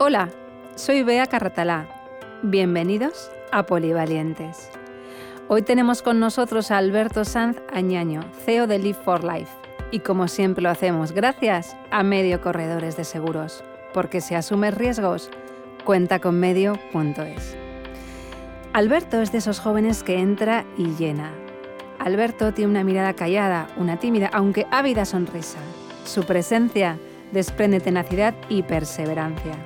Hola, soy Bea Carratalá. Bienvenidos a Polivalientes. Hoy tenemos con nosotros a Alberto Sanz Añaño, CEO de Live for Life. Y como siempre lo hacemos, gracias a Medio Corredores de Seguros, porque si asumes riesgos, cuenta con medio.es. Alberto es de esos jóvenes que entra y llena. Alberto tiene una mirada callada, una tímida, aunque ávida sonrisa. Su presencia desprende tenacidad y perseverancia.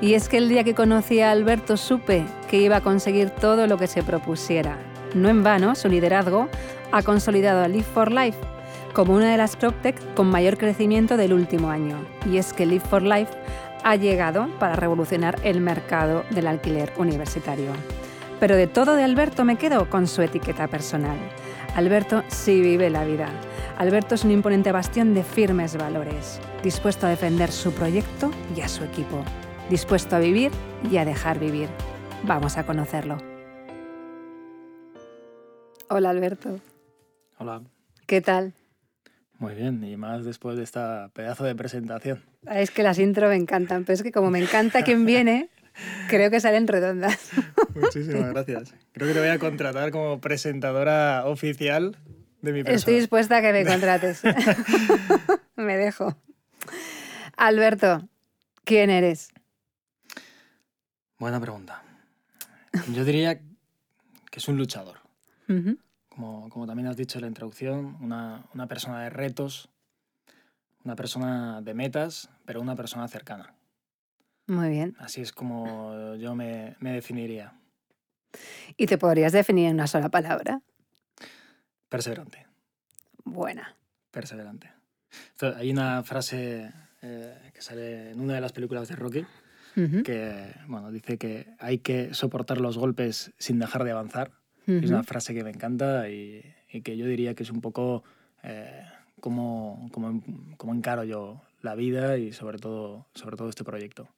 Y es que el día que conocí a Alberto supe que iba a conseguir todo lo que se propusiera. No en vano, su liderazgo ha consolidado a Live for Life como una de las PropTech con mayor crecimiento del último año. Y es que Live for Life ha llegado para revolucionar el mercado del alquiler universitario. Pero de todo de Alberto me quedo con su etiqueta personal. Alberto sí vive la vida. Alberto es un imponente bastión de firmes valores, dispuesto a defender su proyecto y a su equipo dispuesto a vivir y a dejar vivir. Vamos a conocerlo. Hola Alberto. Hola. ¿Qué tal? Muy bien, y más después de esta pedazo de presentación. Es que las intro me encantan, pero es que como me encanta quien viene, creo que salen redondas. Muchísimas gracias. Creo que te voy a contratar como presentadora oficial de mi persona. Estoy dispuesta a que me contrates. me dejo. Alberto, ¿quién eres? Buena pregunta. Yo diría que es un luchador. como, como, también has dicho en la introducción, una, una, persona de retos, una persona de metas, pero una persona cercana. Muy bien. Así es como yo me, me definiría. ¿Y te podrías definir en una sola palabra? Perseverante. Buena. Perseverante. hay una frase eh, que sale en una de las películas de Rocky, que bueno, dice que hay que soportar los golpes sin dejar de avanzar. Es una frase que me encanta y, que yo diría que es un poco eh, como, como, como, encaro yo la vida y sobre todo, sobre todo este proyecto.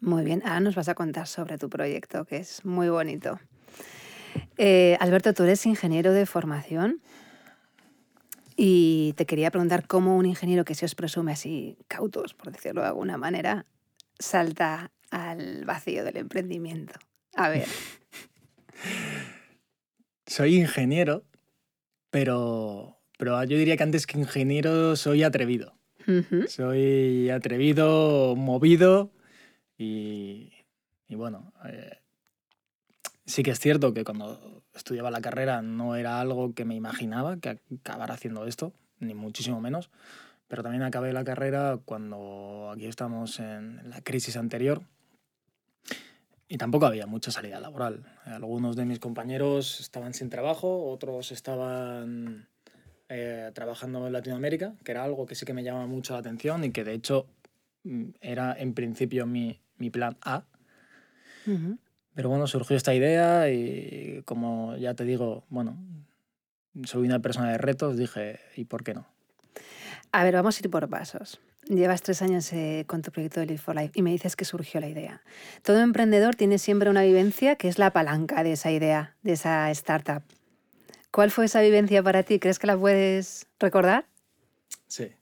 Muy bien, ahora nos vas a contar sobre tu proyecto, que es muy bonito. Eh, Alberto, tú eres ingeniero de formación y te quería preguntar cómo un ingeniero que se os presume así cautos, por decirlo de alguna manera, salta al vacío del emprendimiento? A ver. soy ingeniero, pero, pero yo diría que antes que ingeniero soy atrevido. Soy atrevido, movido y, y bueno, eh, sí que es cierto que cuando estudiaba la carrera no era algo que me imaginaba que acabara haciendo esto, ni muchísimo menos. Pero también acabé la carrera cuando aquí estamos en la crisis anterior y tampoco había mucha salida laboral. Algunos de mis compañeros estaban sin trabajo, otros estaban eh, trabajando en Latinoamérica, que era algo que sí que me llamaba mucho la atención y que de hecho mm, era en principio mi, mi plan A. Pero bueno, surgió esta idea y como ya te digo, bueno, soy una persona de retos, dije, ¿y por qué no? A ver, vamos a ir por pasos. Llevas tres años eh, con tu proyecto de Live for Life y me dices que surgió la idea. Todo emprendedor tiene siempre una vivencia que es la palanca de esa idea, de esa startup. ¿Cuál fue esa vivencia para ti? ¿Crees que la puedes recordar? Sí.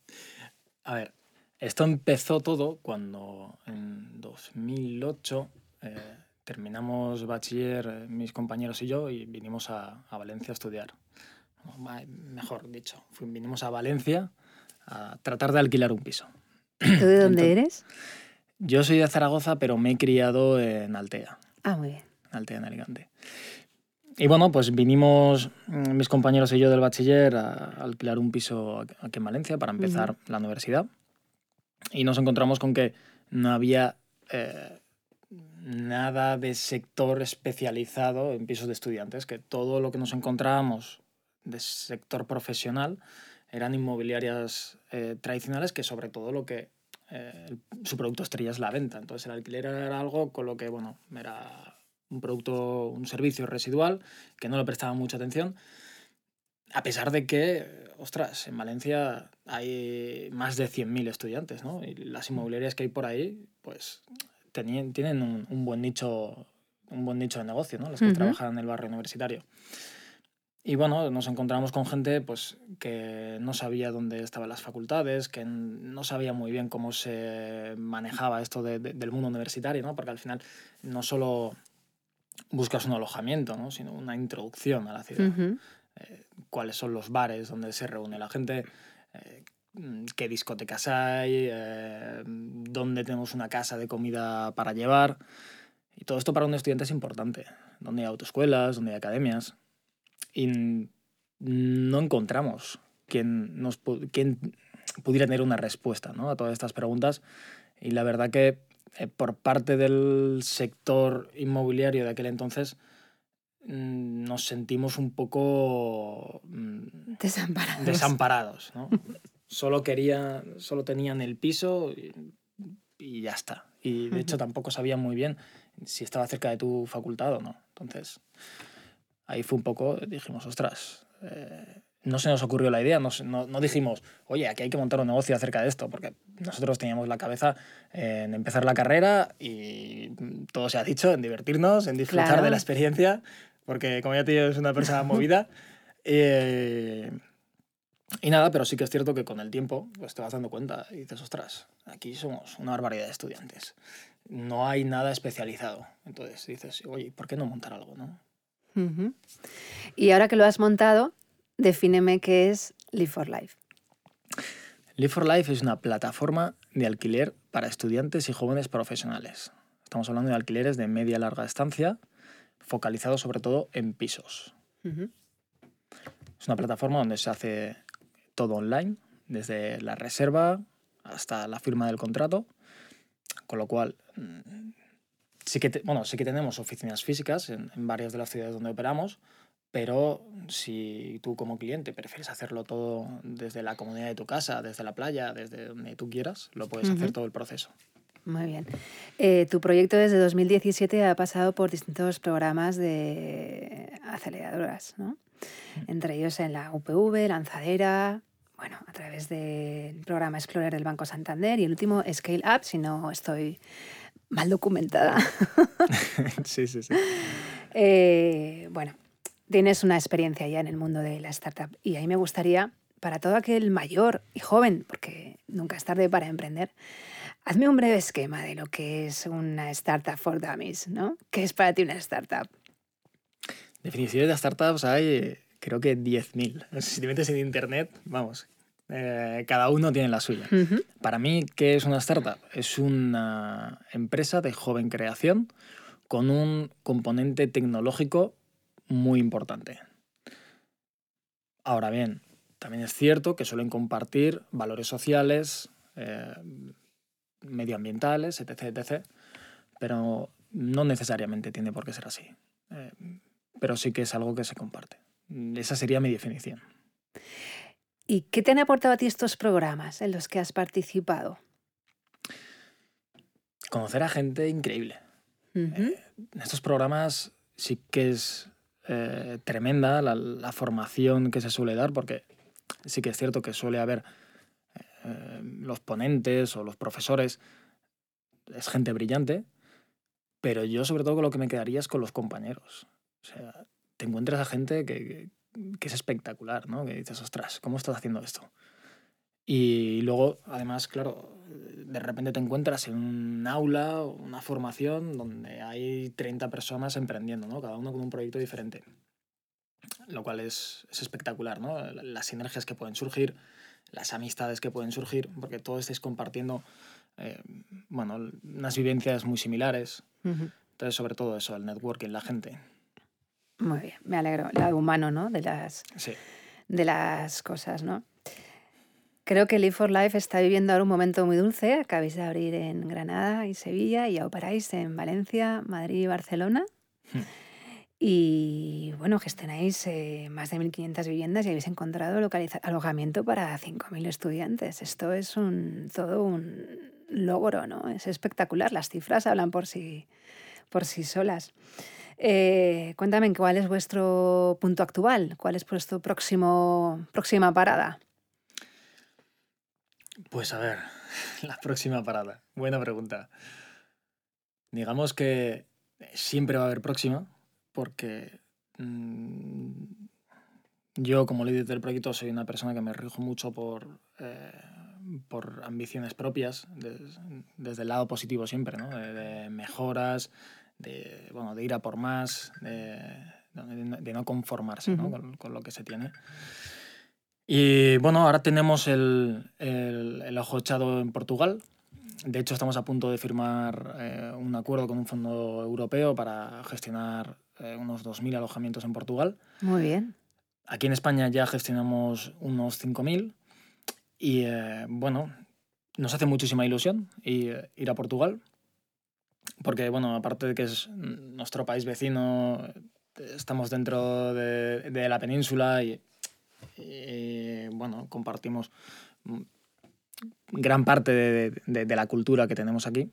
A ver, esto empezó todo cuando en 2008 eh, terminamos bachiller eh, mis compañeros y yo y vinimos a, a Valencia a estudiar. Mejor dicho, vinimos a Valencia a tratar de alquilar un piso. ¿Tú de dónde eres? Yo soy de Zaragoza, pero me he criado en Altea. Ah, muy bien. Altea, en Alicante. Y bueno, pues vinimos mm, mis compañeros y yo del bachiller a alquilar un piso aquí en Valencia para empezar la universidad. Y nos encontramos con que no había eh, nada de sector especializado en pisos de estudiantes, que todo lo que nos encontrábamos de sector profesional eran inmobiliarias eh, tradicionales que sobre todo lo que eh, su producto estrella es la venta. Entonces el alquiler era algo con lo que, bueno, era un producto, un servicio residual que no le prestaba mucha atención. A pesar de que, ostras, en Valencia hay más de 100.000 estudiantes, ¿no? Y las inmobiliarias que hay por ahí, pues tienen un, buen nicho un buen nicho de negocio, ¿no? Las que trabajan en el barrio universitario. Y bueno, nos encontramos con gente pues, que no sabía dónde estaban las facultades, que no sabía muy bien cómo se manejaba esto del mundo universitario, ¿no? porque al final no solo buscas un alojamiento, ¿no? sino una introducción a la ciudad. Eh, cuáles son los bares donde se reúne la gente, eh, qué discotecas hay, eh, dónde tenemos una casa de comida para llevar. Y todo esto para un estudiante es importante. Dónde hay autoescuelas, dónde hay academias y no encontramos quien, nos, quien pudiera tener una respuesta ¿no? a todas estas preguntas. Y la verdad que eh, por parte del sector inmobiliario de aquel entonces mm, nos sentimos un poco mm, desamparados. desamparados ¿no? solo, quería, solo tenían el piso y, y ya está. Y de hecho tampoco sabían muy bien si estaba cerca de tu facultad o no. Entonces, ahí fue un poco, dijimos, ostras, eh, no se nos ocurrió la idea, no, no, dijimos, oye, aquí hay que montar un negocio acerca de esto, porque nosotros teníamos la cabeza en empezar la carrera y todo se ha dicho, en divertirnos, en disfrutar de la experiencia, porque como ya te digo, es una persona movida. Eh, y nada, pero sí que es cierto que con el tiempo pues te vas dando cuenta y dices, ostras, aquí somos una barbaridad de estudiantes. No hay nada especializado. Entonces dices, oye, ¿por qué no montar algo? ¿no? Y ahora que lo has montado, defíneme qué es Live for Life. Live for Life es una plataforma de alquiler para estudiantes y jóvenes profesionales. Estamos hablando de alquileres de media larga estancia, focalizados sobre todo en pisos. Es una plataforma donde se hace todo online, desde la reserva hasta la firma del contrato, con lo cual mm, Sí que, bueno, sí que tenemos oficinas físicas en, varias de las ciudades donde operamos, pero si tú como cliente prefieres hacerlo todo desde la comunidad de tu casa, desde la playa, desde donde tú quieras, lo puedes hacer todo el proceso. Muy bien. Eh, tu proyecto desde 2017 ha pasado por distintos programas de aceleradoras, ¿no? Entre ellos en la UPV, Lanzadera, bueno, a través del programa Explorer del Banco Santander y el último Scale Up, si no estoy mal documentada. sí, sí, sí. Eh, bueno, tienes una experiencia ya en el mundo de la startup y ahí me gustaría, para todo aquel mayor y joven, porque nunca es tarde para emprender, hazme un breve esquema de lo que es una startup for dummies, ¿no? ¿Qué es para ti una startup? Definiciones de startups hay, creo que 10.000. Si te metes en internet, vamos, eh, cada uno tiene la suya. Para mí, ¿qué es una startup? Es una empresa de joven creación con un componente tecnológico muy importante. Ahora bien, también es cierto que suelen compartir valores sociales, eh, medioambientales, etc., etc., pero no necesariamente tiene por qué ser así. Eh, pero sí que es algo que se comparte. Esa sería mi definición. ¿Y qué te han aportado a ti estos programas en los que has participado? Conocer a gente increíble. Eh, en estos programas sí que es eh, tremenda la, formación que se suele dar, porque sí que es cierto que suele haber eh, los ponentes o los profesores, es gente brillante, pero yo sobre todo con lo que me quedaría es con los compañeros. O sea, te encuentras a gente que, que es espectacular, ¿no? Que dices, ostras, ¿cómo estás haciendo esto? Y luego, además, claro, de repente te encuentras en un aula, una formación donde hay 30 personas emprendiendo, ¿no? Cada uno con un proyecto diferente. Lo cual es, es espectacular, ¿no? Las sinergias que pueden surgir, las amistades que pueden surgir, porque todos estáis compartiendo, eh, bueno, unas vivencias muy similares. Entonces, sobre todo eso, el networking, la gente. Muy bien, me alegro. El lado humano, ¿no? De las, de las cosas, ¿no? Creo que Live for Life está viviendo ahora un momento muy dulce. Acabáis de abrir en Granada y Sevilla y operáis en Valencia, Madrid y Barcelona. Hmm. Y bueno, gestionáis eh, más de 1.500 viviendas y habéis encontrado alojamiento para 5.000 estudiantes. Esto es un, todo un logro, ¿no? Es espectacular. Las cifras hablan por sí, por sí solas. Eh, cuéntame, ¿cuál es vuestro punto actual? ¿Cuál es próximo, próxima parada? Pues a ver, la próxima parada. Buena pregunta. Digamos que siempre va a haber próxima, porque mm, yo como líder del proyecto soy una persona que me rijo mucho por, eh, por ambiciones propias, desde el lado positivo siempre, ¿no? de, mejoras, de, bueno, de ir a por más, de, de no conformarse ¿no? Con, con, lo que se tiene. Y bueno, ahora tenemos el, el, el, ojo echado en Portugal. De hecho, estamos a punto de firmar eh, un acuerdo con un fondo europeo para gestionar eh, unos 2.000 alojamientos en Portugal. Muy bien. Aquí en España ya gestionamos unos 5.000 y eh, bueno, nos hace muchísima ilusión ir a Portugal porque bueno, aparte de que es nuestro país vecino, estamos dentro de, de la península y, y, bueno, compartimos gran parte de, de, de, la cultura que tenemos aquí.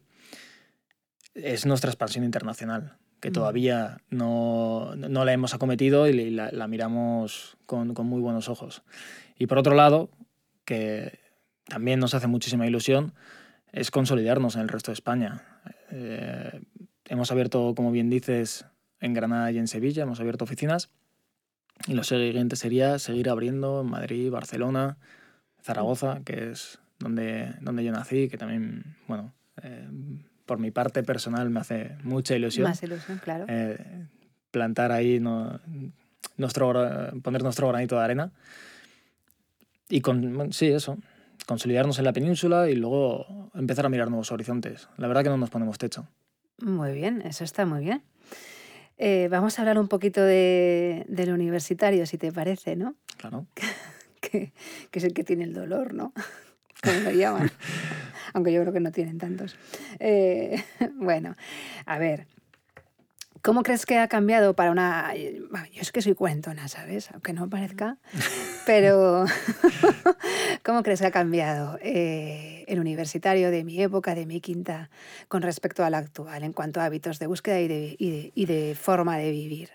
Es nuestra expansión internacional que todavía no, no la hemos acometido y la, la miramos con, con, muy buenos ojos. Y por otro lado, que también nos hace muchísima ilusión, es consolidarnos en el resto de España. Eh, hemos abierto, como bien dices, en Granada y en Sevilla, hemos abierto oficinas. Y lo siguiente sería seguir abriendo en Madrid, Barcelona, Zaragoza, que es donde, donde yo nací, que también, bueno, eh, por mi parte personal me hace mucha ilusión. Más ilusión, claro. Eh, plantar ahí no, nuestro, poner nuestro granito de arena. Y con, sí, eso, consolidarnos en la península y luego empezar a mirar nuevos horizontes. La verdad que no nos ponemos techo. Muy bien, eso está muy bien. Eh, vamos a hablar un poquito de, del universitario, si te parece, ¿no? Claro. que, que es el que tiene el dolor, ¿no? Como lo llaman aunque yo creo que no tienen tantos. Eh, bueno, a ver, ¿Cómo crees que ha cambiado para una... Yo es que soy cuentona, ¿sabes? Aunque no parezca. Pero ¿cómo crees que ha cambiado eh, el universitario de mi época, de mi quinta, con respecto al actual, en cuanto a hábitos de búsqueda y de, y de, y de forma de vivir?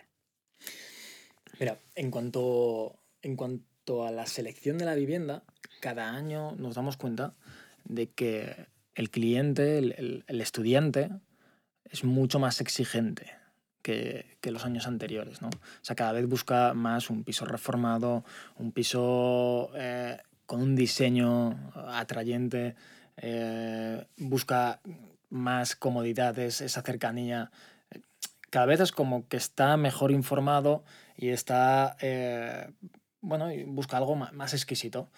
Mira, en cuanto, en cuanto a la selección de la vivienda, cada año nos damos cuenta de que el cliente, el, el, estudiante, es mucho más exigente que, que, los años anteriores. ¿no? O sea, cada vez busca más un piso reformado, un piso eh, con un diseño atrayente, eh, busca más comodidades, esa cercanía. Cada vez es como que está mejor informado y está eh, bueno, busca algo más, exquisito.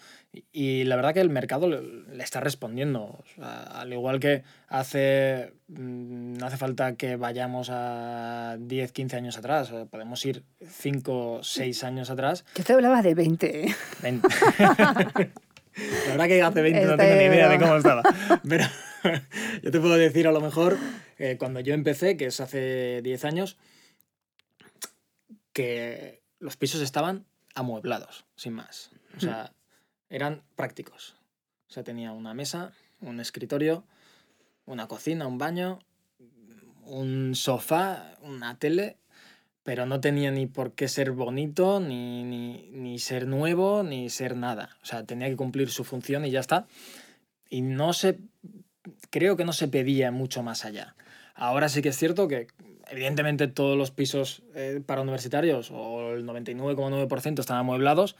Y, la verdad que el mercado le, está respondiendo. O sea, al igual que hace, no mm, hace falta que vayamos a 10, 15 años atrás. podemos ir 5, 6 años atrás. Yo te hablaba de 20. 20. la verdad que hace 20 no tengo ni idea de cómo estaba. Pero yo te puedo decir a lo mejor, eh, cuando yo empecé, que es hace 10 años, que los pisos estaban amueblados, sin más. O sea, eran prácticos. O sea, tenía una mesa, un escritorio, una cocina, un baño, un sofá, una tele, pero no tenía ni por qué ser bonito, ni, ni, ni, ser nuevo, ni ser nada. O sea, tenía que cumplir su función y ya está. Y no se. Creo que no se pedía mucho más allá. Ahora sí que es cierto que evidentemente todos los pisos eh, para universitarios, o el 99,9% están amueblados,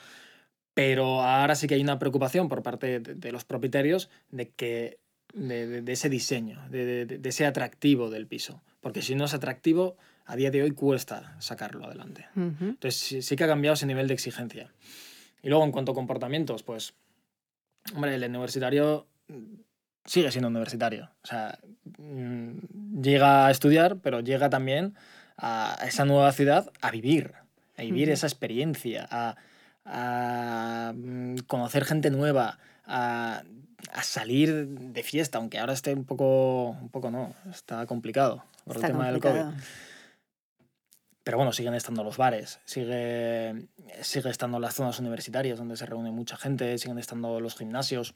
pero ahora sí que hay una preocupación por parte de, de los propietarios de que de, de ese diseño, de, ese atractivo del piso. Porque si no es atractivo, a día de hoy cuesta sacarlo adelante. Uh -huh. Entonces sí, sí, que ha cambiado ese nivel de exigencia. Y luego en cuanto a comportamientos, pues, hombre, el universitario sigue siendo universitario. O sea, mm, llega a estudiar, pero llega también a esa nueva ciudad a vivir, a vivir esa experiencia, a, a, mm, conocer gente nueva, a, a, salir de fiesta, aunque ahora esté un poco, un poco no, está complicado por está el tema complicado. del COVID. Pero bueno, siguen estando los bares, sigue, sigue estando las zonas universitarias donde se reúne mucha gente, siguen estando los gimnasios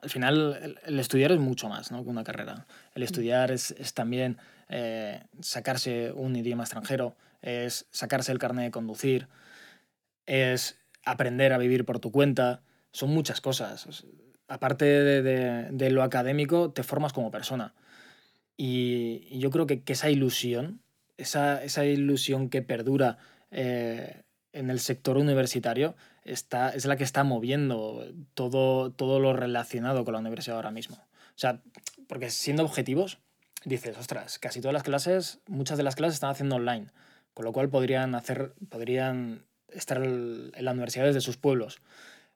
al final el, el, estudiar es mucho más ¿no? que una carrera. El estudiar es, es también eh, sacarse un idioma extranjero, es sacarse el carnet de conducir, es aprender a vivir por tu cuenta. Son muchas cosas. Aparte de, de, de lo académico, te formas como persona. Y, y yo creo que, que, esa ilusión, esa, esa ilusión que perdura eh, en el sector universitario está, es la que está moviendo todo, todo lo relacionado con la universidad ahora mismo. O sea, porque siendo objetivos, dices, ostras, casi todas las clases, muchas de las clases están haciendo online, con lo cual podrían, hacer, podrían estar en la universidad desde sus pueblos.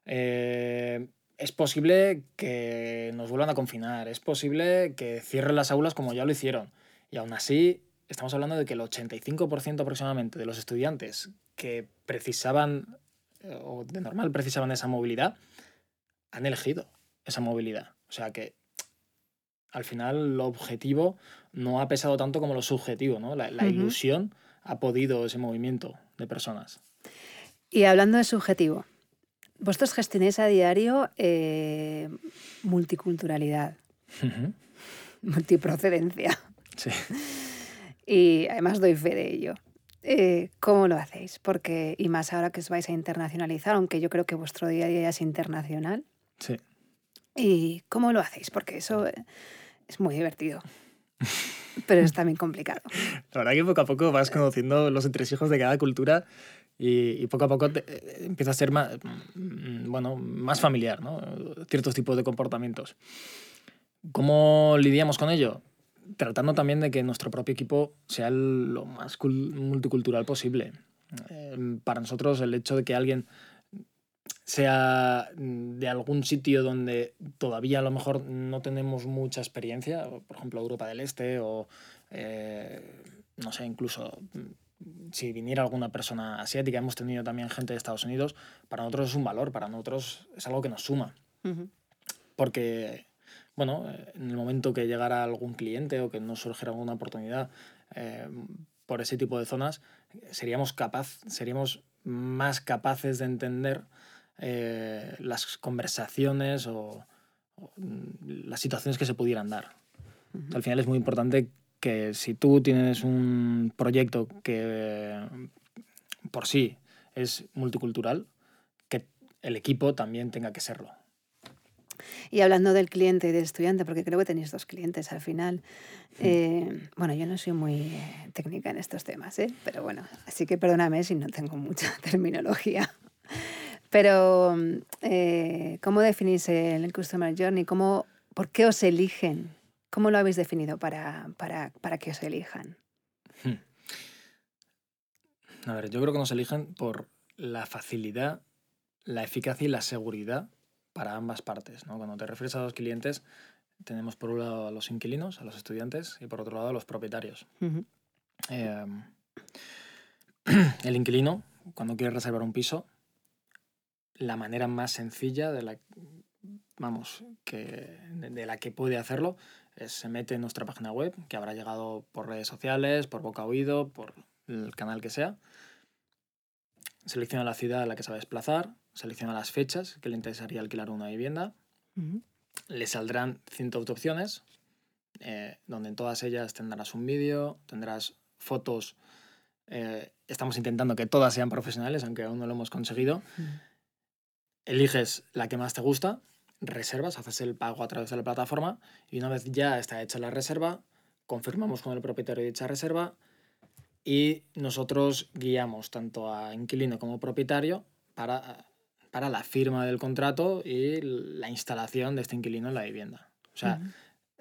Eh, es posible que nos vuelvan a confinar, es posible que cierren las aulas como ya lo hicieron. Y aún así, estamos hablando de que el 85% aproximadamente de los estudiantes que precisaban, o de normal precisaban esa movilidad, han elegido esa movilidad. O sea que al final lo objetivo no ha pesado tanto como lo subjetivo, ¿no? La, ilusión ha podido ese movimiento de personas. Y hablando de subjetivo, vosotros gestionáis a diario eh, multiculturalidad, multiprocedencia. Sí. Y además doy fe de ello. Eh, ¿Cómo lo hacéis? Porque, y más ahora que os vais a internacionalizar, aunque yo creo que vuestro día a día es internacional. Sí. ¿Y cómo lo hacéis? Porque eso es muy divertido. Pero es también complicado. La verdad que poco a poco vas conociendo los entresijos de cada cultura y, poco a poco eh, empieza a ser más, mm, bueno, más familiar, ¿no? Ciertos tipos de comportamientos. ¿Cómo lidiamos con ello? Tratando también de que nuestro propio equipo sea lo más multicultural posible. Para nosotros el hecho de que alguien sea de algún sitio donde todavía a lo mejor no tenemos mucha experiencia, por ejemplo Europa del Este o eh, no sé, incluso mm, si viniera alguna persona asiática, hemos tenido también gente de Estados Unidos, para nosotros es un valor, para nosotros es algo que nos suma. Porque bueno, en el momento que llegara algún cliente o que nos surgiera alguna oportunidad eh, por ese tipo de zonas, seríamos, capaz, seríamos más capaces de entender eh, las conversaciones o, mm, las situaciones que se pudieran dar. Al final es muy importante que si tú tienes un proyecto que por sí es multicultural, que el equipo también tenga que serlo. Y hablando del cliente y del estudiante, porque creo que tenéis dos clientes al final. Eh, bueno, yo no soy muy eh, técnica en estos temas, ¿eh? pero bueno, así que perdóname si no tengo mucha terminología. Pero, ¿cómo definís el Customer Journey? ¿Cómo, ¿Por qué os eligen? ¿Cómo lo habéis definido para, para, para que os elijan? Hmm. A ver, yo creo que nos eligen por la facilidad, la eficacia y la seguridad para ambas partes. ¿no? Cuando te refieres a los clientes, tenemos por un lado a los inquilinos, a los estudiantes, y por otro lado a los propietarios. Em, el inquilino, cuando quiere reservar un piso, la manera más sencilla de la, vamos, que, de, la que puede hacerlo es se mete en nuestra página web, que habrá llegado por redes sociales, por boca oído, por el canal que sea. Selecciona la ciudad a la que se va a desplazar, selecciona las fechas que le interesaría alquilar una vivienda. Le saldrán cientos de opciones, eh, donde en todas ellas tendrás un vídeo, tendrás fotos. Eh, estamos intentando que todas sean profesionales, aunque aún no lo hemos conseguido. Eliges la que más te gusta, reservas, haces el pago a través de la plataforma y una vez ya está hecha la reserva, confirmamos con el propietario de dicha reserva y nosotros guiamos tanto a inquilino como propietario para para la firma del contrato y la instalación de este inquilino en la vivienda. O sea,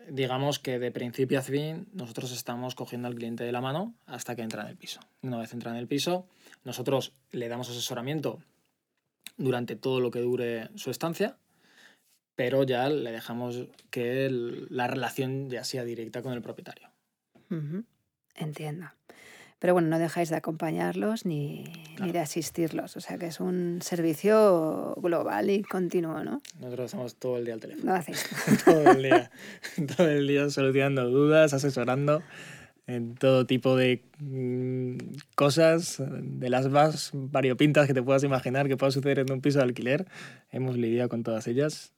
digamos que de principio a fin nosotros estamos cogiendo al cliente de la mano hasta que entra en el piso. Una vez entra en el piso, nosotros le damos asesoramiento durante todo lo que dure su estancia, pero ya le dejamos que la relación ya sea directa con el propietario. Entiendo. Pero bueno, no dejáis de acompañarlos ni, ni, de asistirlos. O sea que es un servicio global y continuo, ¿no? Nosotros estamos todo el día al teléfono. No hacéis. todo el día. todo el día solucionando dudas, asesorando en todo tipo de mm, cosas, de las más variopintas que te puedas imaginar que pueda suceder en un piso de alquiler. Hemos lidiado con todas ellas.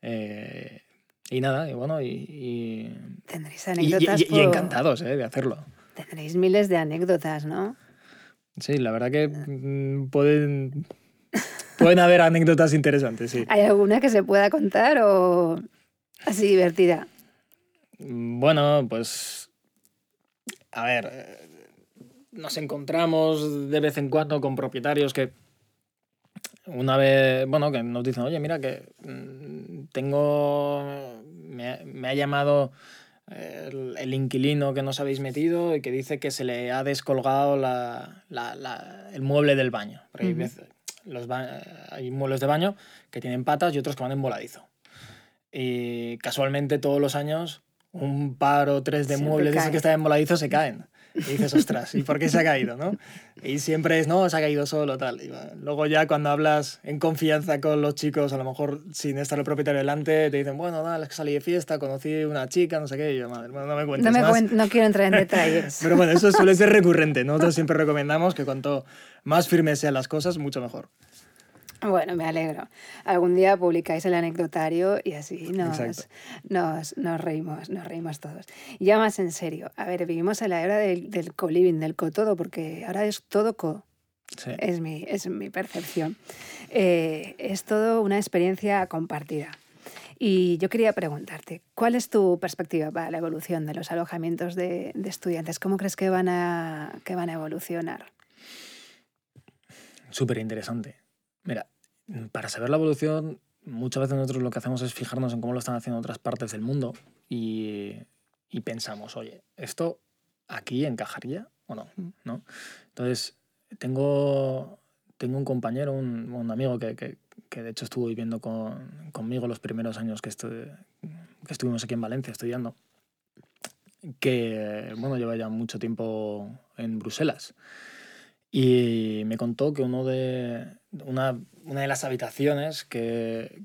Eh, y nada, y bueno, y... Tendréis anécdotas y, y, encantados eh, de hacerlo. Tendréis miles de anécdotas, ¿no? Sí, la verdad que mm, pueden, pueden haber anécdotas interesantes, sí. ¿Hay alguna que se pueda contar o así divertida? Mm, bueno, pues. A ver. nos encontramos de vez en cuando con propietarios que una vez, bueno, que nos dicen, oye, mira que mm, tengo, me, ha llamado el, inquilino que nos habéis metido y que dice que se le ha descolgado la, la, el mueble del baño. hay, los hay muebles de baño que tienen patas y otros que van en voladizo. Y casualmente todos los años un par o tres de muebles esos que están en voladizo se caen. Y dices, ostras, ¿y por qué se ha caído? ¿no? Y siempre es, no, se ha caído solo, tal. Y luego ya cuando hablas en confianza con los chicos, a lo mejor sin estar el propietario delante, te dicen, bueno, nada, es que salí de fiesta, conocí una chica, no sé qué, y yo, madre, bueno, no me cuentes no me no quiero entrar en detalles. Pero bueno, eso suele ser recurrente. Nosotros siempre recomendamos que cuanto más firmes sean las cosas, mucho mejor. Bueno, me alegro. Algún día publicáis el anecdotario y así nos, nos, nos, reímos, nos reímos todos. Ya más en serio, a ver, vivimos en la era del, del co-living, del co-todo, porque ahora es todo co. Es, mi, es mi percepción. Eh, es todo una experiencia compartida. Y yo quería preguntarte, ¿cuál es tu perspectiva para la evolución de los alojamientos de, de estudiantes? ¿Cómo crees que van a, que van a evolucionar? Súper interesante. Mira, para saber la evolución, muchas veces nosotros lo que hacemos es fijarnos en cómo lo están haciendo otras partes del mundo y, y pensamos, oye, ¿esto aquí encajaría o no? Mm. ¿no? Entonces, tengo, tengo un compañero, un, un amigo que, que, que, de hecho estuvo viviendo con, conmigo los primeros años que, que estuvimos aquí en Valencia estudiando, que bueno, lleva ya mucho tiempo en Bruselas. Y me contó que uno de, una, una de las habitaciones que,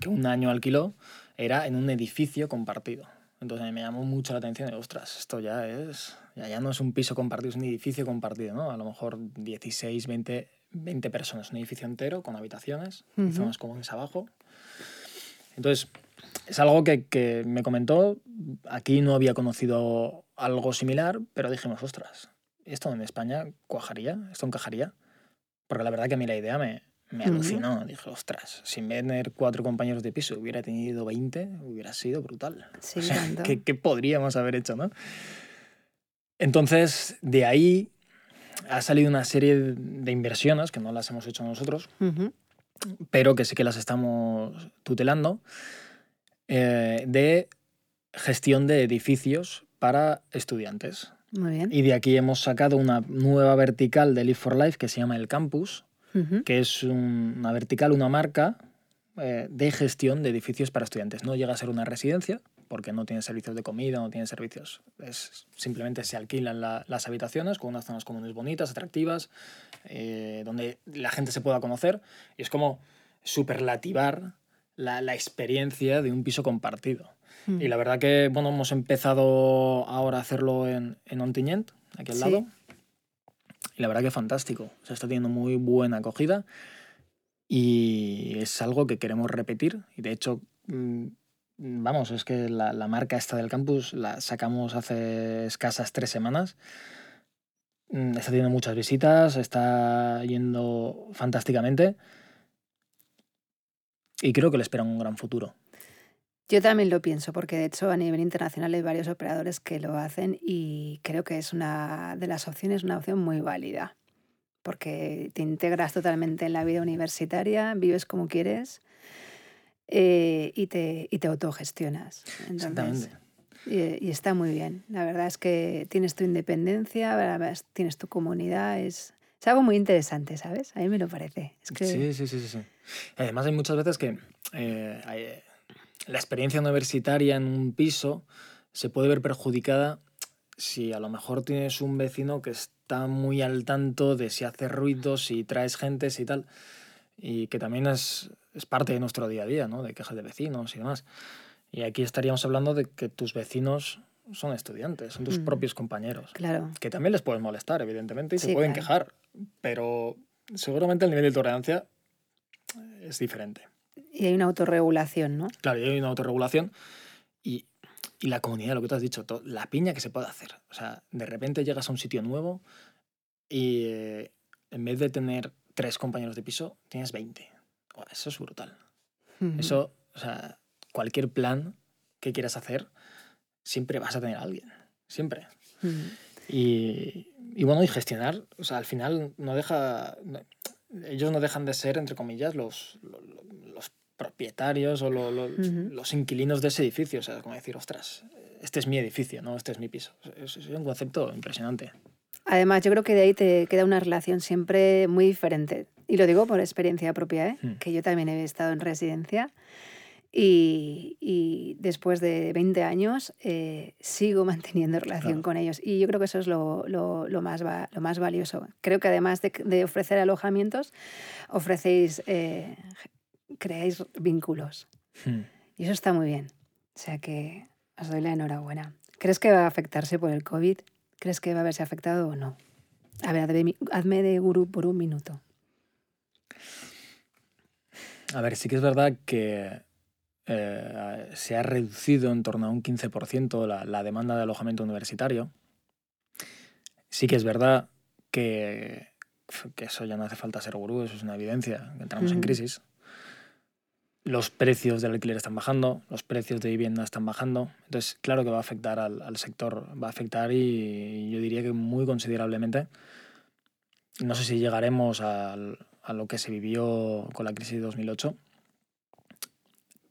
que, un año alquiló era en un edificio compartido. Entonces me llamó mucho la atención de, ostras, esto ya es, ya, ya no es un piso compartido, es un edificio compartido, ¿no? A lo mejor 16, 20, 20 personas, un edificio entero con habitaciones, uh -huh. zonas comunes abajo. Entonces, es algo que, que me comentó, aquí no había conocido algo similar, pero dijimos, ostras, ¿esto en España cuajaría? ¿Esto encajaría? Porque la verdad que a mí la idea me, me alucinó. Uh -huh. Dije, ostras, sin tener cuatro compañeros de piso hubiera tenido 20, hubiera sido brutal. Sí, o sea, ¿qué, ¿qué, podríamos haber hecho, no? Entonces, de ahí ha salido una serie de inversiones que no las hemos hecho nosotros, uh -huh. pero que sí que las estamos tutelando, eh, de gestión de edificios para estudiantes. Muy bien. Y de aquí hemos sacado una nueva vertical de Live for Life que se llama El Campus, uh -huh. que es un, una vertical, una marca eh, de gestión de edificios para estudiantes. No llega a ser una residencia, porque no tiene servicios de comida, no tiene servicios. Es, simplemente se alquilan la, las habitaciones con unas zonas comunes bonitas, atractivas, eh, donde la gente se pueda conocer. Y es como superlativar la, la experiencia de un piso compartido. Mm. Y la verdad que, bueno, hemos empezado ahora a hacerlo en, en Ontinyent, aquí al sí. lado. Y la verdad que fantástico. O sea, está teniendo muy buena acogida. Y es algo que queremos repetir. Y de hecho, mmm, vamos, es que la, la, marca esta del campus la sacamos hace escasas tres semanas. Mm, está teniendo muchas visitas, está yendo fantásticamente. Y creo que le espera un gran futuro. Yo también lo pienso, porque de hecho a nivel internacional hay varios operadores que lo hacen y creo que es una de las opciones, una opción muy válida, porque te integras totalmente en la vida universitaria, vives como quieres eh, y, te, y te autogestionas. Entonces, y, y, está muy bien. La verdad es que tienes tu independencia, tienes tu comunidad, es, es algo muy interesante, ¿sabes? A mí me lo parece. Es que... sí, sí, sí, sí, sí. Además hay muchas veces que... Eh, hay, la experiencia universitaria en un piso se puede ver perjudicada si a lo mejor tienes un vecino que está muy al tanto de si hace ruidos, si traes gente, y tal, y que también es, es parte de nuestro día a día, ¿no? de quejas de vecinos y demás. Y aquí estaríamos hablando de que tus vecinos son estudiantes, son tus mm. propios compañeros. Claro. Que también les pueden molestar, evidentemente, y sí, se pueden claro. quejar, pero seguramente el nivel de tolerancia es diferente. Y hay una autorregulación, ¿no? Claro, y hay una autorregulación. Y, y la comunidad, lo que tú has dicho, todo, la piña que se puede hacer. O sea, de repente llegas a un sitio nuevo y eh, en vez de tener tres compañeros de piso, tienes 20. Oh, eso es brutal. Uh -huh. Eso, o sea, cualquier plan que quieras hacer, siempre vas a tener a alguien. Siempre. Uh -huh. Y, y, bueno, y gestionar, o sea, al final no deja, ellos no dejan de ser, entre comillas, los, los, propietarios o los inquilinos de ese edificio. O sea, es como decir, ostras, este es mi edificio, no este es mi piso. Es, es un concepto impresionante. Además, yo creo que de ahí te queda una relación siempre muy diferente. Y lo digo por experiencia propia, ¿eh? Hmm. que yo también he estado en residencia y, y después de 20 años eh, sigo manteniendo relación con ellos. Y yo creo que eso es lo, lo, lo, más, lo más valioso. Creo que además de, de ofrecer alojamientos, ofrecéis, eh, creáis vínculos. Hmm. Y eso está muy bien. O sea que os doy la enhorabuena. ¿Crees que va a afectarse por el COVID? ¿Crees que va a haberse afectado o no? A ver, hazme de gurú por un minuto. A ver, sí que es verdad que eh, se ha reducido en torno a un 15% la, la, demanda de alojamiento universitario. Sí que es verdad que, que, eso ya no hace falta ser gurú, eso es una evidencia, que entramos en crisis. Los precios del alquiler están bajando, los precios de vivienda están bajando. Entonces, claro que va a afectar al, al sector, va a afectar y yo diría que muy considerablemente. No sé si llegaremos al, a lo que se vivió con la crisis de 2008,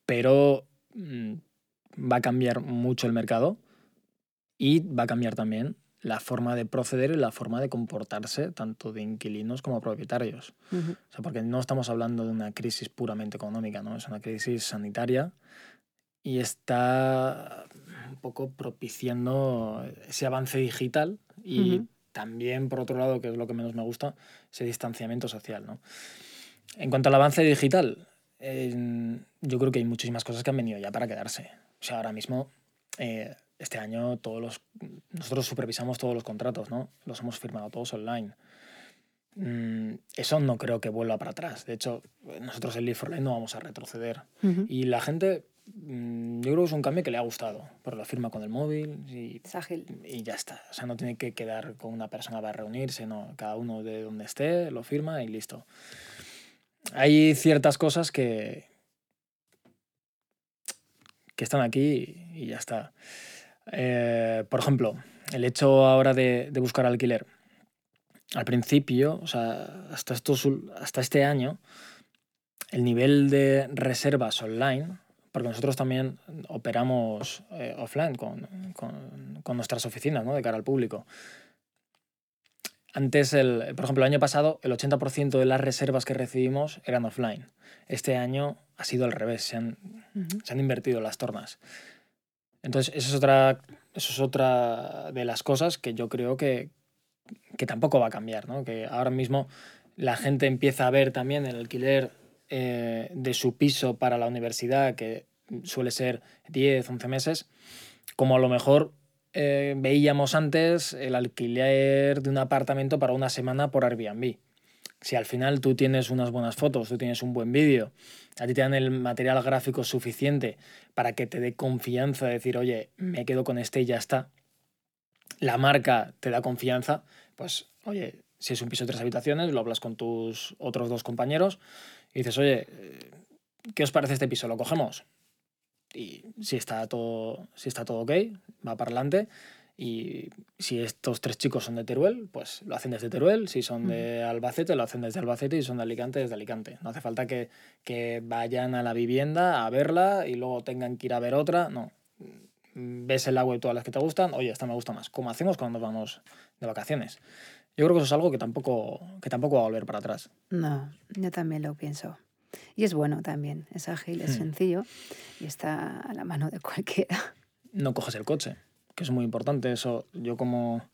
pero mm, va a cambiar mucho el mercado y va a cambiar también la forma de proceder y la forma de comportarse tanto de inquilinos como propietarios. o sea, porque no estamos hablando de una crisis puramente económica, ¿no? es una crisis sanitaria y está un poco propiciando ese avance digital y también, por otro lado, que es lo que menos me gusta, ese distanciamiento social. ¿no? En cuanto al avance digital, yo creo que hay muchísimas cosas que han venido ya para quedarse. O sea, ahora mismo, eh, este año, todos los, nosotros supervisamos todos los contratos, ¿no? Los hemos firmado todos online. Mm, eso no creo que vuelva para atrás. De hecho, nosotros en Live for no vamos a retroceder. Y la gente Mm, yo creo que es un cambio que le ha gustado, porque lo firma con el móvil y, y ya está. O sea, no tiene que quedar con una persona para reunirse, no. Cada uno de donde esté lo firma y listo. Hay ciertas cosas que, que están aquí y ya está. Eh, por ejemplo, el hecho ahora de, de, buscar alquiler. Al principio, o sea, hasta, estos, hasta este año, el nivel de reservas online porque nosotros también operamos eh, offline con, con, con, nuestras oficinas ¿no? de cara al público. Antes, el, por ejemplo, el año pasado, el 80% de las reservas que recibimos eran offline. Este año ha sido al revés, se han, se han invertido las tornas. Entonces, eso es, otra, eso es otra de las cosas que yo creo que, que tampoco va a cambiar, ¿no? Que ahora mismo la gente empieza a ver también el alquiler eh, de su piso para la universidad, que suele ser 10, 11 meses, como a lo mejor eh, veíamos antes el alquiler de un apartamento para una semana por Airbnb. Si al final tú tienes unas buenas fotos, tú tienes un buen vídeo, a ti te dan el material gráfico suficiente para que te dé confianza de decir, oye, me quedo con este y ya está. La marca te da confianza, pues, oye, si es un piso de tres habitaciones, lo hablas con tus otros dos compañeros y dices, oye, ¿qué os parece este piso? ¿Lo cogemos? Y si está todo, si está todo ok, va para adelante. Y si estos tres chicos son de Teruel, pues lo hacen desde Teruel. Si son de Albacete, lo hacen desde Albacete. Y si son de Alicante, desde Alicante. No hace falta que, que vayan a la vivienda a verla y luego tengan que ir a ver otra. No. Ves en la web todas las que te gustan. Oye, esta me gusta más. ¿Cómo hacemos cuando nos vamos de vacaciones? Yo creo que eso es algo que tampoco, que tampoco va a volver para atrás. No, yo también lo pienso. Y es bueno también, es ágil, es hmm. sencillo y está a la mano de cualquiera. No coges el coche, que es muy importante. Eso, yo como,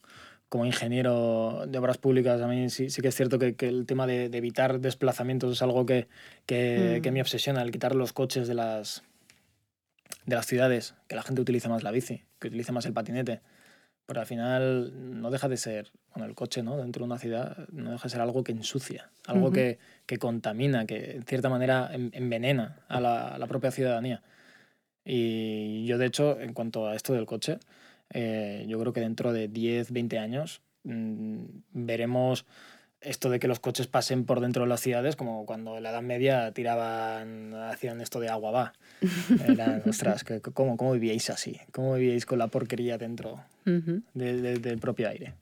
como ingeniero de obras públicas, a mí sí, sí que es cierto que, que el tema de, de, evitar desplazamientos es algo que, que, que, hmm. me obsesiona, el quitar los coches de las, de las ciudades, que la gente utilice más la bici, que utilice más el patinete. Pero al final no deja de ser, bueno, el coche, ¿no? Dentro de una ciudad no deja de ser algo que ensucia, algo que, que, contamina, que en cierta manera envenena a la, la, propia ciudadanía. Y yo, de hecho, en cuanto a esto del coche, eh, yo creo que dentro de 10, 20 años mmm, veremos esto de que los coches pasen por dentro de las ciudades, como cuando en la Edad Media tiraban, hacían esto de agua va. Eran, ostras, ¿cómo, ¿cómo vivíais así? ¿Cómo vivíais con la porquería dentro del propio aire?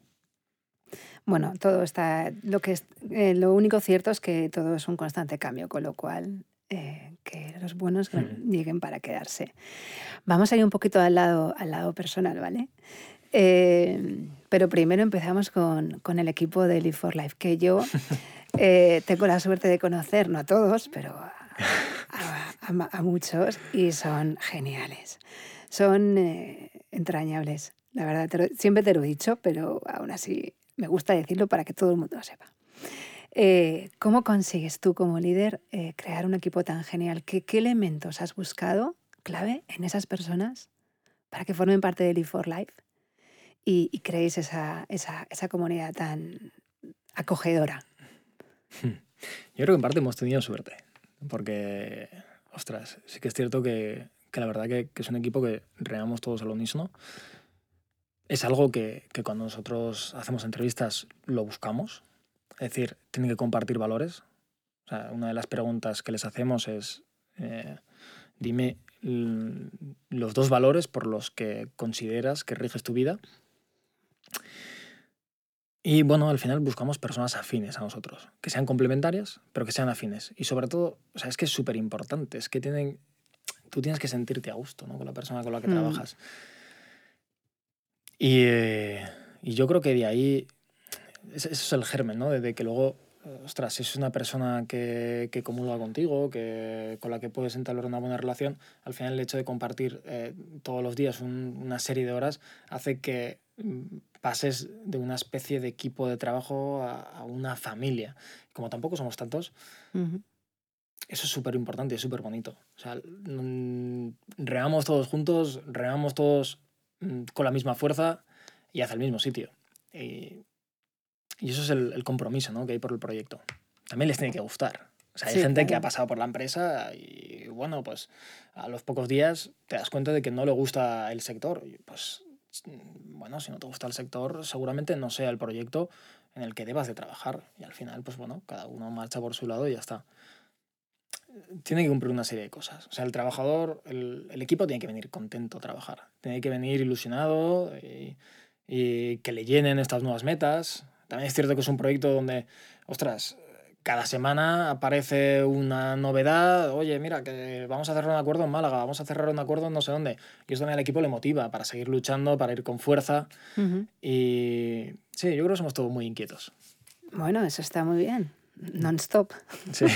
Bueno, todo está. Lo, que es, eh, lo único cierto es que todo es un constante cambio, con lo cual eh, que los buenos lleguen para quedarse. Vamos a ir un poquito al lado, al lado personal, ¿vale? Eh, pero primero empezamos con, con, el equipo de Live for Life, que yo tengo la suerte de conocer, no a todos, pero a, a, muchos, y son geniales. Son entrañables, la verdad. siempre te lo he dicho, pero aún así me gusta decirlo para que todo el mundo lo sepa. Eh, ¿Cómo consigues tú como líder eh, crear un equipo tan genial? ¿Qué, ¿Qué, elementos has buscado clave en esas personas para que formen parte de Live for Life y, y creéis esa, esa, comunidad tan acogedora? Yo creo que en parte hemos tenido suerte, porque, ostras, sí que es cierto que, que la verdad que, es un equipo que remamos todos al unísono es algo que, que, cuando nosotros hacemos entrevistas lo buscamos. Es decir, tienen que compartir valores. O sea, una de las preguntas que les hacemos es, eh, dime los dos valores por los que consideras que riges tu vida. Y bueno, al final buscamos personas afines a nosotros, que sean complementarias, pero que sean afines. Y sobre todo, o sea, es que es súper importante, es que tienen, tú tienes que sentirte a gusto ¿no? con la persona con la que mm. trabajas. Y, eh, y, yo creo que de ahí, eso es el germen, ¿no? De que luego, ostras, si es una persona que, que comulga contigo, que, con la que puedes entablar una buena relación, al final el hecho de compartir eh, todos los días una serie de horas hace que mm, pases de una especie de equipo de trabajo a, a una familia. Como tampoco somos tantos, eso es súper importante y súper bonito. O sea, mm, remamos todos juntos, remamos todos Mm, con la misma fuerza y hacia el mismo sitio. Y, eso es el, compromiso ¿no? que hay por el proyecto. También les tiene que gustar. O sea, hay gente que ha pasado por la empresa y, bueno, pues a los pocos días te das cuenta de que no le gusta el sector. Y, pues, bueno, si no te gusta el sector, seguramente no sea el proyecto en el que debas de trabajar. Y al final, pues bueno, cada uno marcha por su lado y ya está tiene que cumplir una serie de cosas. O sea, el trabajador, el, el equipo tiene que venir contento a trabajar, tiene que venir ilusionado y, y, que le llenen estas nuevas metas. También es cierto que es un proyecto donde, ostras, cada semana aparece una novedad, oye, mira, que vamos a cerrar un acuerdo en Málaga, vamos a cerrar un acuerdo en no sé dónde. Y eso también al equipo le motiva para seguir luchando, para ir con fuerza. Y sí, yo creo que somos todos muy inquietos. Bueno, eso está muy bien. Non-stop. Sí.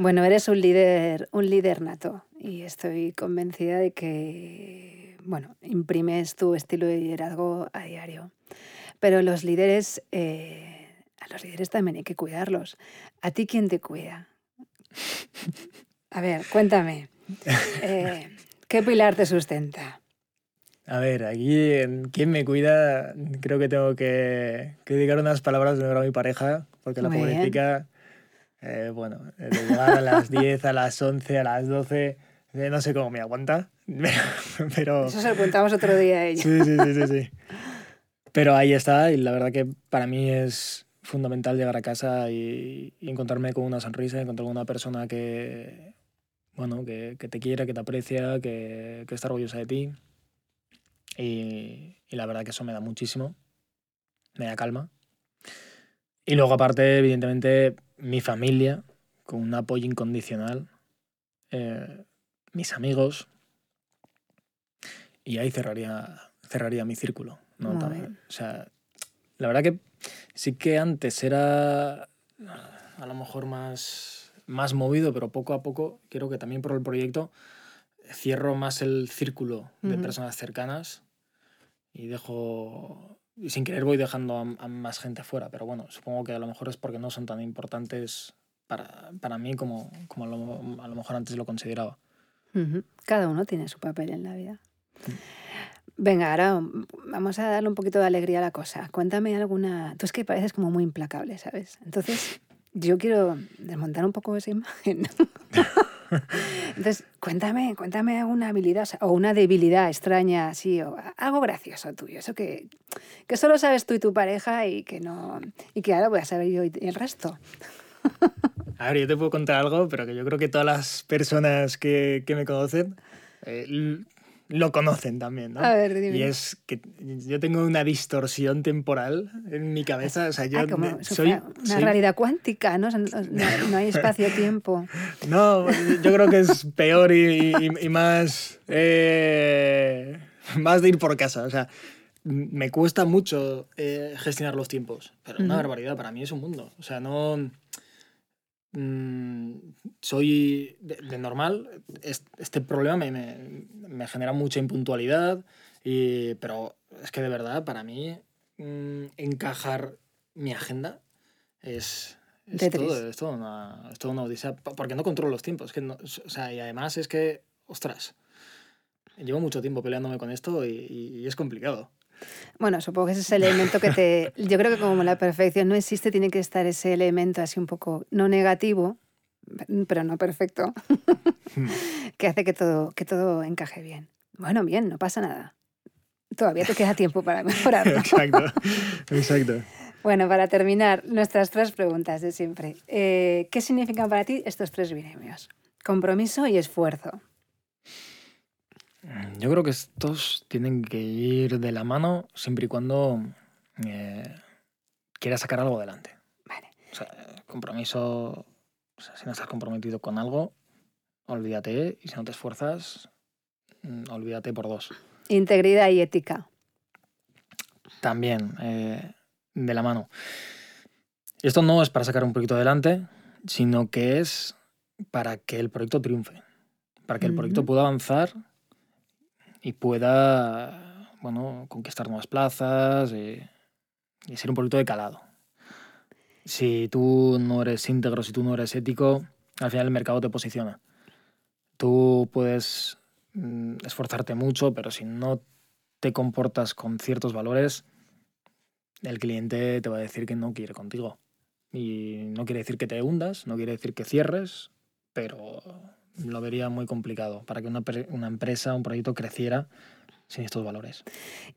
Bueno, eres un líder, un líder nato y estoy convencida de que, bueno, imprimes tu estilo de liderazgo a diario. Pero los líderes, eh, a los líderes también hay que cuidarlos. ¿A ti quién te cuida? A ver, cuéntame. Eh, ¿Qué pilar te sustenta? A ver, aquí quién me cuida, creo que tengo que, dedicar unas palabras de a mi pareja, porque la pobrecita eh, bueno, de llegar a las 10, a las 11, a las 12, eh, no sé cómo me aguanta, pero... Eso se lo contamos otro día a ella. Sí, sí, sí, sí, sí. Pero ahí está y la verdad que para mí es fundamental llegar a casa y, encontrarme con una sonrisa, encontrar con una persona que, bueno, que, te quiera, que te aprecia, que, está orgullosa de ti. Y, y la verdad que eso me da muchísimo, me da calma. Y luego aparte, evidentemente, mi familia, con un apoyo incondicional, eh, mis amigos, y ahí cerraría, cerraría mi círculo. ¿No? o sea, la verdad que sí que antes era a lo mejor más, más movido, pero poco a poco, quiero que también por el proyecto cierro más el círculo de personas cercanas y dejo y sin querer voy dejando a, más gente fuera, pero bueno, supongo que a lo mejor es porque no son tan importantes para, para mí como, como a, lo, a, lo, mejor antes lo consideraba. Cada uno tiene su papel en la vida. Venga, ahora vamos a darle un poquito de alegría a la cosa. Cuéntame alguna... Tú es que pareces como muy implacable, ¿sabes? Entonces, yo quiero desmontar un poco esa imagen. Entonces, cuéntame, cuéntame una habilidad o una debilidad extraña, así, o algo gracioso tuyo, eso que, que solo sabes tú y tu pareja y que no y que ahora voy a saber yo y el resto. A ver, yo te puedo contar algo, pero que yo creo que todas las personas que, que me conocen eh, lo conocen también, ¿no? A ver, dime. Y es que yo tengo una distorsión temporal en mi cabeza. O sea, yo como soy, una soy- realidad cuántica, ¿no? No, hay espacio-tiempo. No, yo creo que es peor y, y- y más, eh, más de ir por casa. O sea, me cuesta mucho eh, gestionar los tiempos, pero una Ujú. barbaridad. Para mí es un mundo. O sea, no. Mm, soy de, de normal. es- Este problema me, me- me genera mucha impuntualidad, y, pero es que de verdad, para mí, mm, encajar mi agenda es. Es todo, es, todo una, es toda una odisea, po- porque no controlo los tiempos. Que no- o sea, y además es que, ostras, llevo mucho tiempo peleándome con esto y, y- y es complicado. Bueno, supongo que ese es el elemento que te... Yo creo que como la perfección no existe, tiene que estar ese elemento así un poco no negativo, pero no perfecto, que hace que todo, que todo encaje bien. Bueno, bien, no pasa nada. Todavía te queda tiempo para mejorarlo. exacto, exacto. Bueno, para terminar, nuestras tres preguntas de siempre. Eh, ¿Qué significan para ti estos tres binomios? Compromiso y esfuerzo. Yo creo que estos tienen que ir de la mano siempre y cuando eh, quieras sacar algo adelante. Vale. O sea, compromiso, o sea, si no estás comprometido con algo, olvídate y si no te esfuerzas, mm, olvídate por dos. Integridad y ética. También eh, de la mano. Esto no es para sacar un proyecto adelante, sino que es para que el proyecto triunfe, para que el proyecto pueda avanzar y pueda bueno, conquistar nuevas plazas y, y ser un proyecto de calado. Si tú no eres íntegro, si tú no eres ético, al final el mercado te posiciona. Tú puedes mm, esforzarte mucho, pero si no te comportas con ciertos valores, el cliente te va a decir que no quiere contigo. Y no quiere decir que te hundas, no quiere decir que cierres, pero lo vería muy complicado para que una, una empresa, un proyecto creciera sin estos valores.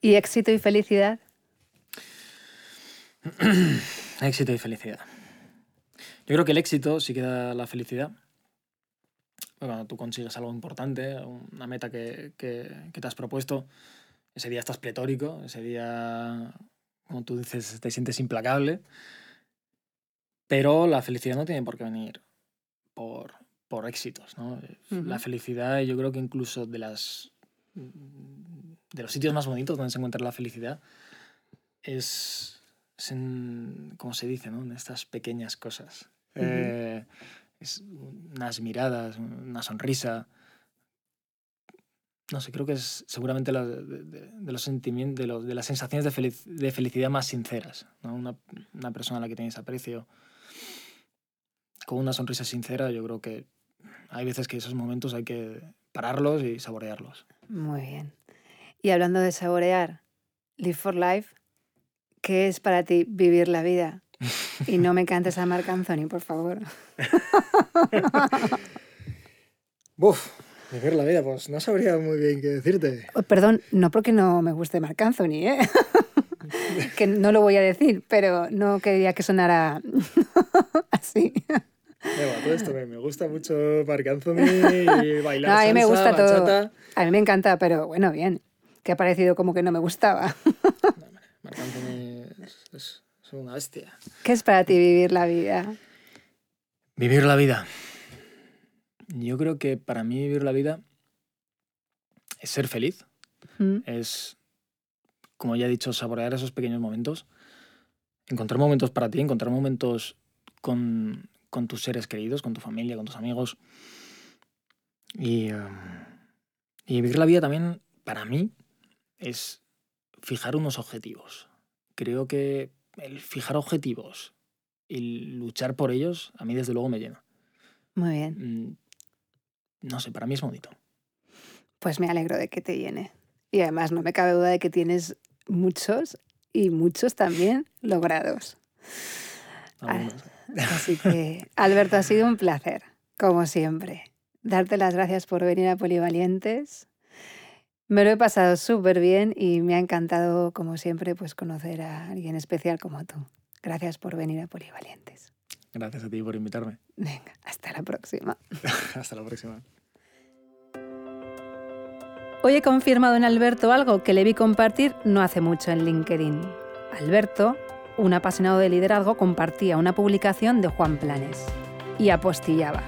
¿Y éxito y felicidad? Éxito y felicidad. Yo creo que el éxito sí que da la felicidad. Cuando tú consigues algo importante, una meta que, que- que te has propuesto, ese día estás pletórico, ese día, como tú dices, te sientes implacable. Pero la felicidad no tiene por qué venir por, por éxitos. ¿no? La felicidad, yo creo que incluso de las de los sitios más bonitos donde se encuentra la felicidad es, es en, ¿cómo se dice? ¿no? En estas pequeñas cosas. Eh, es unas miradas, una sonrisa. No sé, creo que es seguramente la de, de- de los sentimientos, de, los- de las sensaciones de, felic- de felicidad más sinceras. ¿no? Una, una persona a la que tienes aprecio con una sonrisa sincera, yo creo que hay veces que esos momentos hay que pararlos y saborearlos. Muy bien. Y hablando de saborear, Live for Life, ¿qué es para ti vivir la vida? Y no me cantes a Marc Anthony, por favor. Buf, vivir la vida, pues no sabría muy bien qué decirte. Oh, Perdón, no porque no me guste Marc Anthony, ¿eh? que no lo voy a decir, pero no quería que sonara así. Eva, todo esto me, me gusta mucho Marc Anthony y bailar No, a mí me salsa, gusta todo. bachata. A mí me encanta, pero bueno, bien. Que ha parecido como que no me gustaba. Marc Anthony es, es- es una bestia. ¿Qué es para ti vivir la vida? Vivir la vida. Yo creo que para mí vivir la vida es ser feliz, ¿Mm? es, como ya he dicho, saborear esos pequeños momentos, encontrar momentos para ti, encontrar momentos con, con tus seres queridos, con tu familia, con tus amigos. Y, em, y vivir la vida también, para mí, es fijar unos objetivos. Creo que el fijar objetivos y luchar por ellos, a mí desde luego me llena. Muy bien. Mm, No sé, para mí es bonito. Pues me alegro de que te llene. Y además no me cabe duda de que tienes muchos y muchos también logrados. Algunos. Así que, Alberto, ha sido un placer, como siempre. darte las gracias por venir a Polivalientes. Me lo he pasado súper bien y me ha encantado, como siempre, pues conocer a alguien especial como tú. Gracias por venir a Polivalientes. Gracias a ti por invitarme. Venga, hasta la próxima. hasta la próxima. Hoy he confirmado en Alberto algo que le vi compartir no hace mucho en LinkedIn. Alberto, un apasionado de liderazgo, compartía una publicación de Juan Planes y apostillaba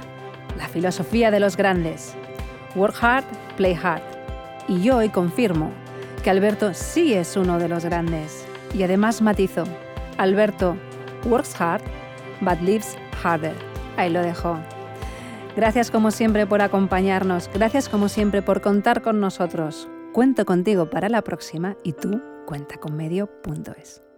la filosofía de los grandes. Work hard, play hard. Y yo hoy confirmo que Alberto sí es uno de los grandes. Y además matizo, Alberto works hard, but lives harder. Ahí lo dejo. Gracias como siempre por acompañarnos, gracias como siempre por contar con nosotros. Cuento contigo para la próxima y tú cuenta con medio.es.